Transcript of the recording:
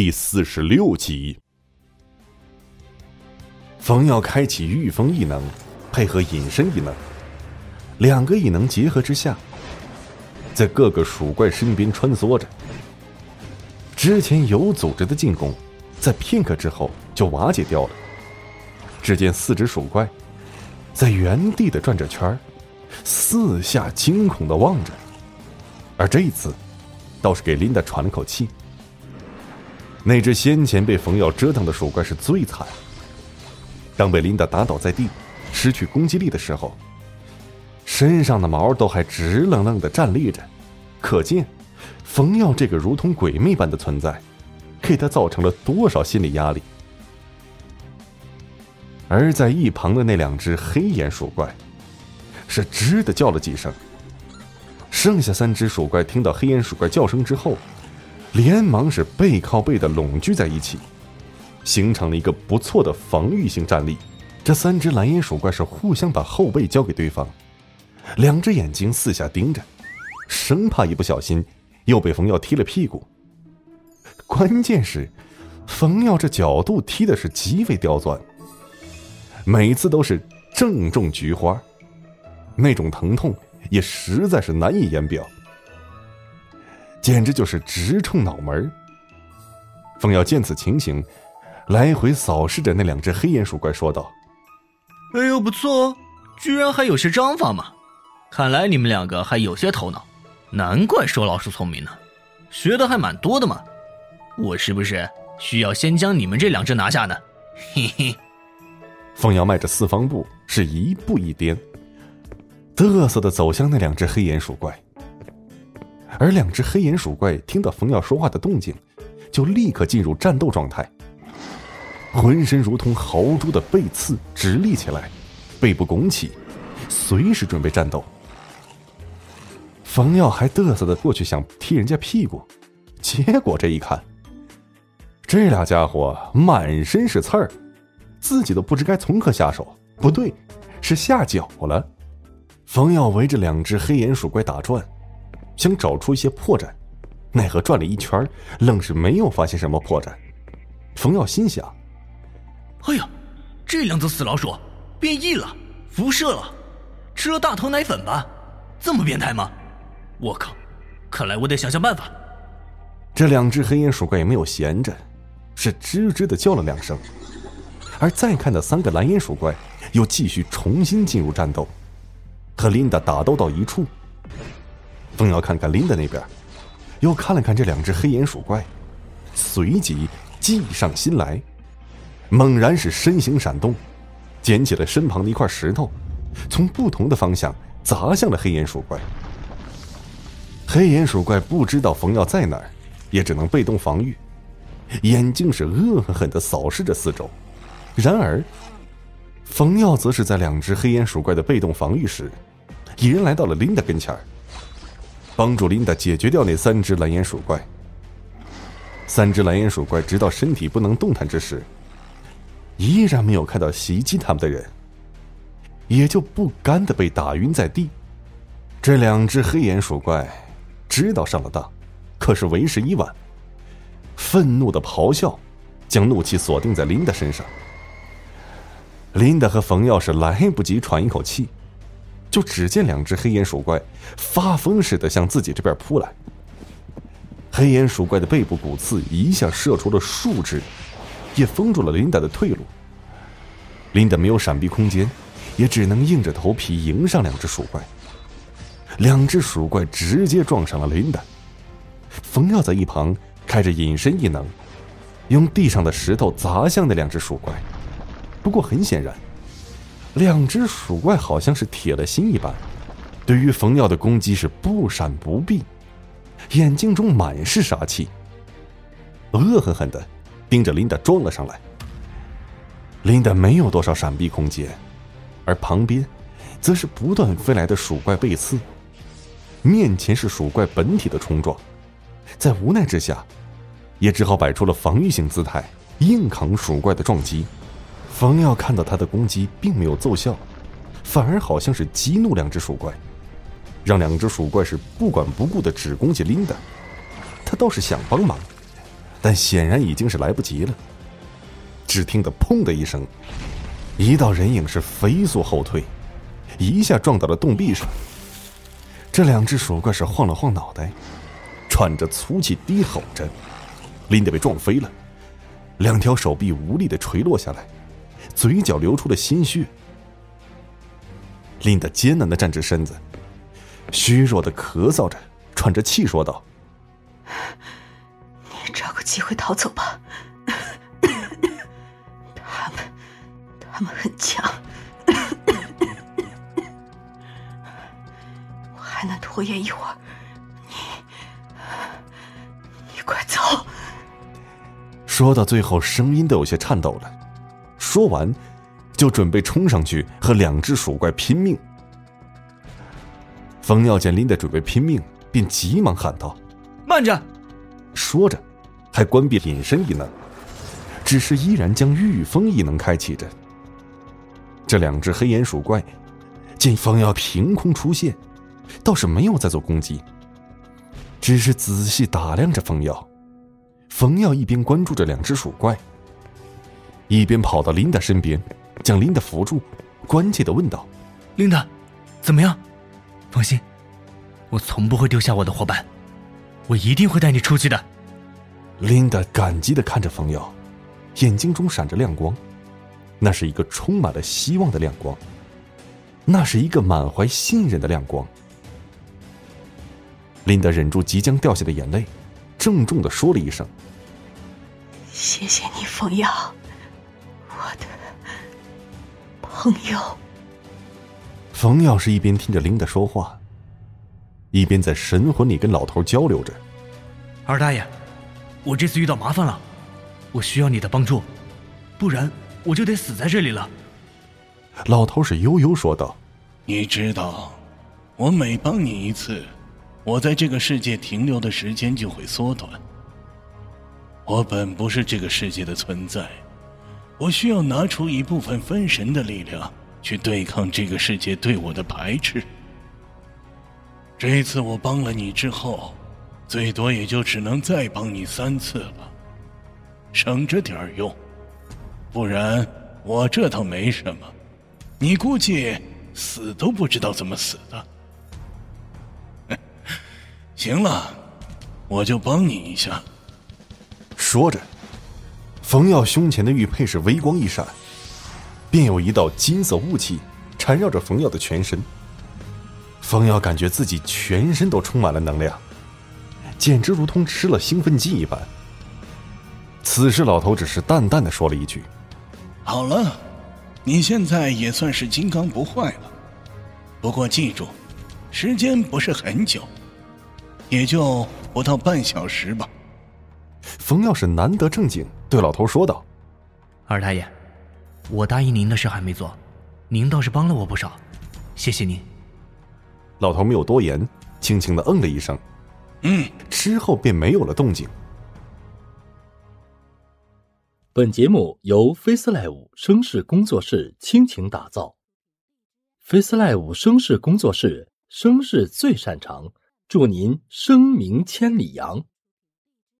第四十六集。冯耀开启御风异能，配合隐身异能，两个异能结合之下，在各个鼠怪身边穿梭着。之前有组织的进攻，在片刻之后就瓦解掉了。只见四只鼠怪在原地的转着圈儿，四下惊恐的望着。而这一次，倒是给琳达喘了口气。那只先前被冯耀折腾的鼠怪是最惨。当被琳达打倒在地，失去攻击力的时候，身上的毛都还直愣愣的站立着，可见冯耀这个如同鬼魅般的存在，给他造成了多少心理压力。而在一旁的那两只黑眼鼠怪，是吱的叫了几声。剩下三只鼠怪听到黑眼鼠怪叫声之后，连忙是背靠背的拢聚在一起，形成了一个不错的防御性战力。这三只蓝眼鼠怪是互相把后背交给对方，两只眼睛四下盯着，生怕一不小心又被冯耀踢了屁股。关键是，冯耀这角度踢的是极为刁钻，每次都是正中菊花，那种疼痛。也实在是难以言表，简直就是直冲脑门凤瑶见此情形，来回扫视着那两只黑眼鼠怪，说道：“哎呦，不错哦，居然还有些章法嘛！看来你们两个还有些头脑，难怪说老鼠聪明呢，学的还蛮多的嘛。我是不是需要先将你们这两只拿下呢？”嘿嘿。凤瑶迈着四方步，是一步一颠。嘚瑟的走向那两只黑眼鼠怪，而两只黑眼鼠怪听到冯耀说话的动静，就立刻进入战斗状态，浑身如同豪猪的背刺直立起来，背部拱起，随时准备战斗。冯耀还嘚瑟的过去想踢人家屁股，结果这一看，这俩家伙满身是刺儿，自己都不知该从何下手，不对，是下脚了。冯耀围着两只黑眼鼠怪打转，想找出一些破绽，奈何转了一圈，愣是没有发现什么破绽。冯耀心想：“哎呀，这两只死老鼠变异了，辐射了，吃了大头奶粉吧？这么变态吗？我靠！看来我得想想办法。”这两只黑眼鼠怪也没有闲着，是吱吱的叫了两声，而再看的三个蓝眼鼠怪，又继续重新进入战斗。和琳达打斗到一处，冯耀看看琳达那边，又看了看这两只黑眼鼠怪，随即计上心来，猛然是身形闪动，捡起了身旁的一块石头，从不同的方向砸向了黑眼鼠怪。黑眼鼠怪不知道冯耀在哪儿，也只能被动防御，眼睛是恶狠狠的扫视着四周。然而，冯耀则是在两只黑眼鼠怪的被动防御时。一人来到了琳达跟前儿，帮助琳达解决掉那三只蓝眼鼠怪。三只蓝眼鼠怪直到身体不能动弹之时，依然没有看到袭击他们的人，也就不甘的被打晕在地。这两只黑眼鼠怪知道上了当，可是为时已晚，愤怒的咆哮，将怒气锁定在琳达身上。琳达和冯耀是来不及喘一口气。就只见两只黑眼鼠怪发疯似的向自己这边扑来。黑眼鼠怪的背部骨刺一下射出了数只，也封住了琳达的退路。琳达没有闪避空间，也只能硬着头皮迎上两只鼠怪。两只鼠怪直接撞上了琳达。冯耀在一旁开着隐身异能，用地上的石头砸向那两只鼠怪。不过很显然。两只鼠怪好像是铁了心一般，对于冯耀的攻击是不闪不避，眼睛中满是杀气，恶狠狠的盯着琳达撞了上来。琳达没有多少闪避空间，而旁边则是不断飞来的鼠怪背刺，面前是鼠怪本体的冲撞，在无奈之下，也只好摆出了防御性姿态，硬扛鼠怪的撞击。冯耀看到他的攻击并没有奏效，反而好像是激怒两只鼠怪，让两只鼠怪是不管不顾的只攻击琳达。他倒是想帮忙，但显然已经是来不及了。只听得“砰”的一声，一道人影是飞速后退，一下撞到了洞壁上。这两只鼠怪是晃了晃脑袋，喘着粗气低吼着，琳达被撞飞了，两条手臂无力的垂落下来，嘴角流出了鲜血。琳达艰难的站直身子，虚弱的咳嗽着，喘着气说道：“你找个机会逃走吧，他们，他们很强。”我还能拖延一会儿，你，你快走！说到最后，声音都有些颤抖了。说完，就准备冲上去和两只鼠怪拼命。冯耀见琳达准备拼命，便急忙喊道：“慢着！”说着，还关闭隐身异能，只是依然将御风异能开启着。这两只黑眼鼠怪见冯耀凭空出现。倒是没有在做攻击，只是仔细打量着冯耀。冯耀一边关注着两只鼠怪，一边跑到琳达身边，将琳达扶住，关切的问道：“琳达，怎么样？放心，我从不会丢下我的伙伴，我一定会带你出去的。”琳达感激的看着冯耀，眼睛中闪着亮光，那是一个充满了希望的亮光，那是一个满怀信任的亮光。琳达忍住即将掉下的眼泪，郑重的说了一声：“谢谢你，冯耀，朋友。”冯耀是一边听着琳达说话，一边在神魂里跟老头交流着：“二大爷，我这次遇到麻烦了，我需要你的帮助，不然我就得死在这里了。”老头是悠悠说道：“你知道，我每帮你一次。”我在这个世界停留的时间就会缩短。我本不是这个世界的存在，我需要拿出一部分分神的力量去对抗这个世界对我的排斥。这一次我帮了你之后，最多也就只能再帮你三次了，省着点用。不然我这倒没什么，你估计死都不知道怎么死的。行了，我就帮你一下。说着，冯耀胸前的玉佩是微光一闪，便有一道金色雾气缠绕着冯耀的全身。冯耀感觉自己全身都充满了能量，简直如同吃了兴奋剂一般。此时，老头只是淡淡的说了一句：“好了，你现在也算是金刚不坏了。不过记住，时间不是很久。”也就不到半小时吧。冯耀是难得正经，对老头说道：“二大爷，我答应您的事还没做，您倒是帮了我不少，谢谢您。”老头没有多言，轻轻的嗯了一声，嗯，之后便没有了动静。本节目由 FaceLive 声势工作室倾情打造，FaceLive 声势工作室声势最擅长。祝您声名千里扬！